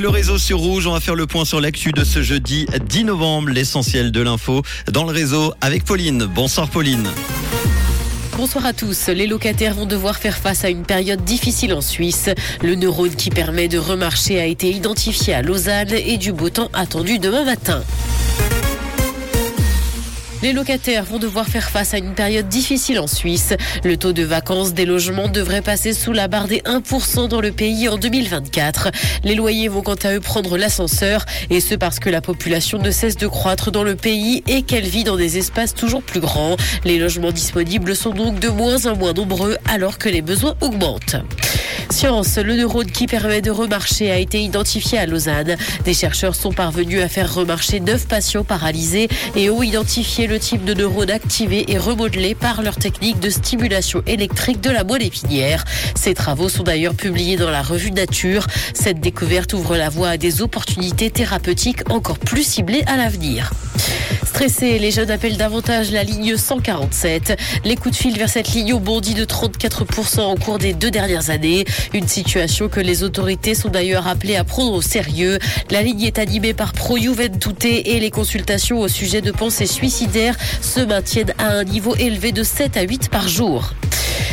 Le réseau sur Rouge, on va faire le point sur l'actu de ce jeudi 10 novembre, l'essentiel de l'info dans le réseau avec Pauline. Bonsoir Pauline. Bonsoir à tous. Les locataires vont devoir faire face à une période difficile en Suisse. Le neurone qui permet de remarcher a été identifié à Lausanne et du beau temps attendu demain matin. Les locataires vont devoir faire face à une période difficile en Suisse. Le taux de vacances des logements devrait passer sous la barre des 1% dans le pays en 2024. Les loyers vont quant à eux prendre l'ascenseur et ce parce que la population ne cesse de croître dans le pays et qu'elle vit dans des espaces toujours plus grands. Les logements disponibles sont donc de moins en moins nombreux alors que les besoins augmentent. Le neurone qui permet de remarcher a été identifié à Lausanne. Des chercheurs sont parvenus à faire remarcher neuf patients paralysés et ont identifié le type de neurone activé et remodelé par leur technique de stimulation électrique de la moelle épinière. Ces travaux sont d'ailleurs publiés dans la revue Nature. Cette découverte ouvre la voie à des opportunités thérapeutiques encore plus ciblées à l'avenir. Stressés, les jeunes appellent davantage la ligne 147. Les coups de fil vers cette ligne ont bondi de 34% au cours des deux dernières années. Une situation que les autorités sont d'ailleurs appelées à prendre au sérieux. La ligne est animée par Pro Juventute et les consultations au sujet de pensées suicidaires se maintiennent à un niveau élevé de 7 à 8 par jour.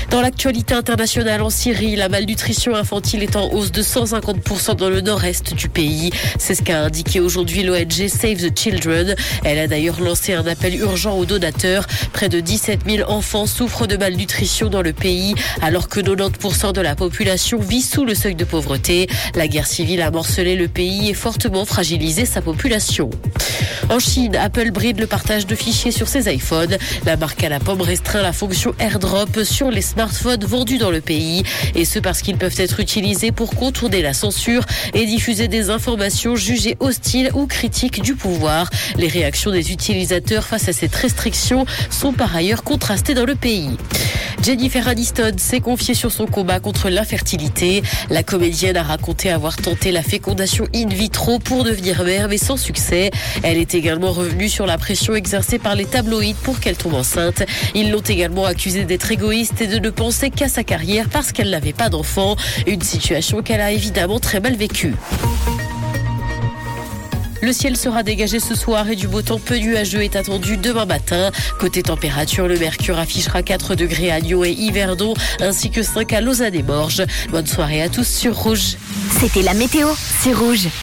Dans l'actualité internationale en Syrie, la malnutrition infantile est en hausse de 150% dans le nord-est du pays. C'est ce qu'a indiqué aujourd'hui l'ONG Save the Children. Elle a d'ailleurs lancé un appel urgent aux donateurs. Près de 17 000 enfants souffrent de malnutrition dans le pays, alors que 90% de la population vit sous le seuil de pauvreté. La guerre civile a morcelé le pays et fortement fragilisé sa population. En Chine, Apple bride le partage de fichiers sur ses iPhones. La marque à la pomme restreint la fonction AirDrop sur les smartphones vendus dans le pays. Et ce parce qu'ils peuvent être utilisés pour contourner la censure et diffuser des informations jugées hostiles ou critiques du pouvoir. Les réactions des utilisateurs face à cette restriction sont par ailleurs contrastées dans le pays. Jennifer Aniston s'est confiée sur son combat contre l'infertilité. La comédienne a raconté avoir tenté la fécondation in vitro pour devenir mère, mais sans succès. Elle est également revenue sur la pression exercée par les tabloïds pour qu'elle tombe enceinte. Ils l'ont également accusée d'être égoïste et de ne penser qu'à sa carrière parce qu'elle n'avait pas d'enfant. Une situation qu'elle a évidemment très mal vécue. Le ciel sera dégagé ce soir et du beau temps peu nuageux est attendu demain matin. Côté température, le mercure affichera 4 degrés à Lyon et Yverdon, ainsi que 5 à Lausanne et Morges. Bonne soirée à tous sur Rouge. C'était la météo, c'est Rouge.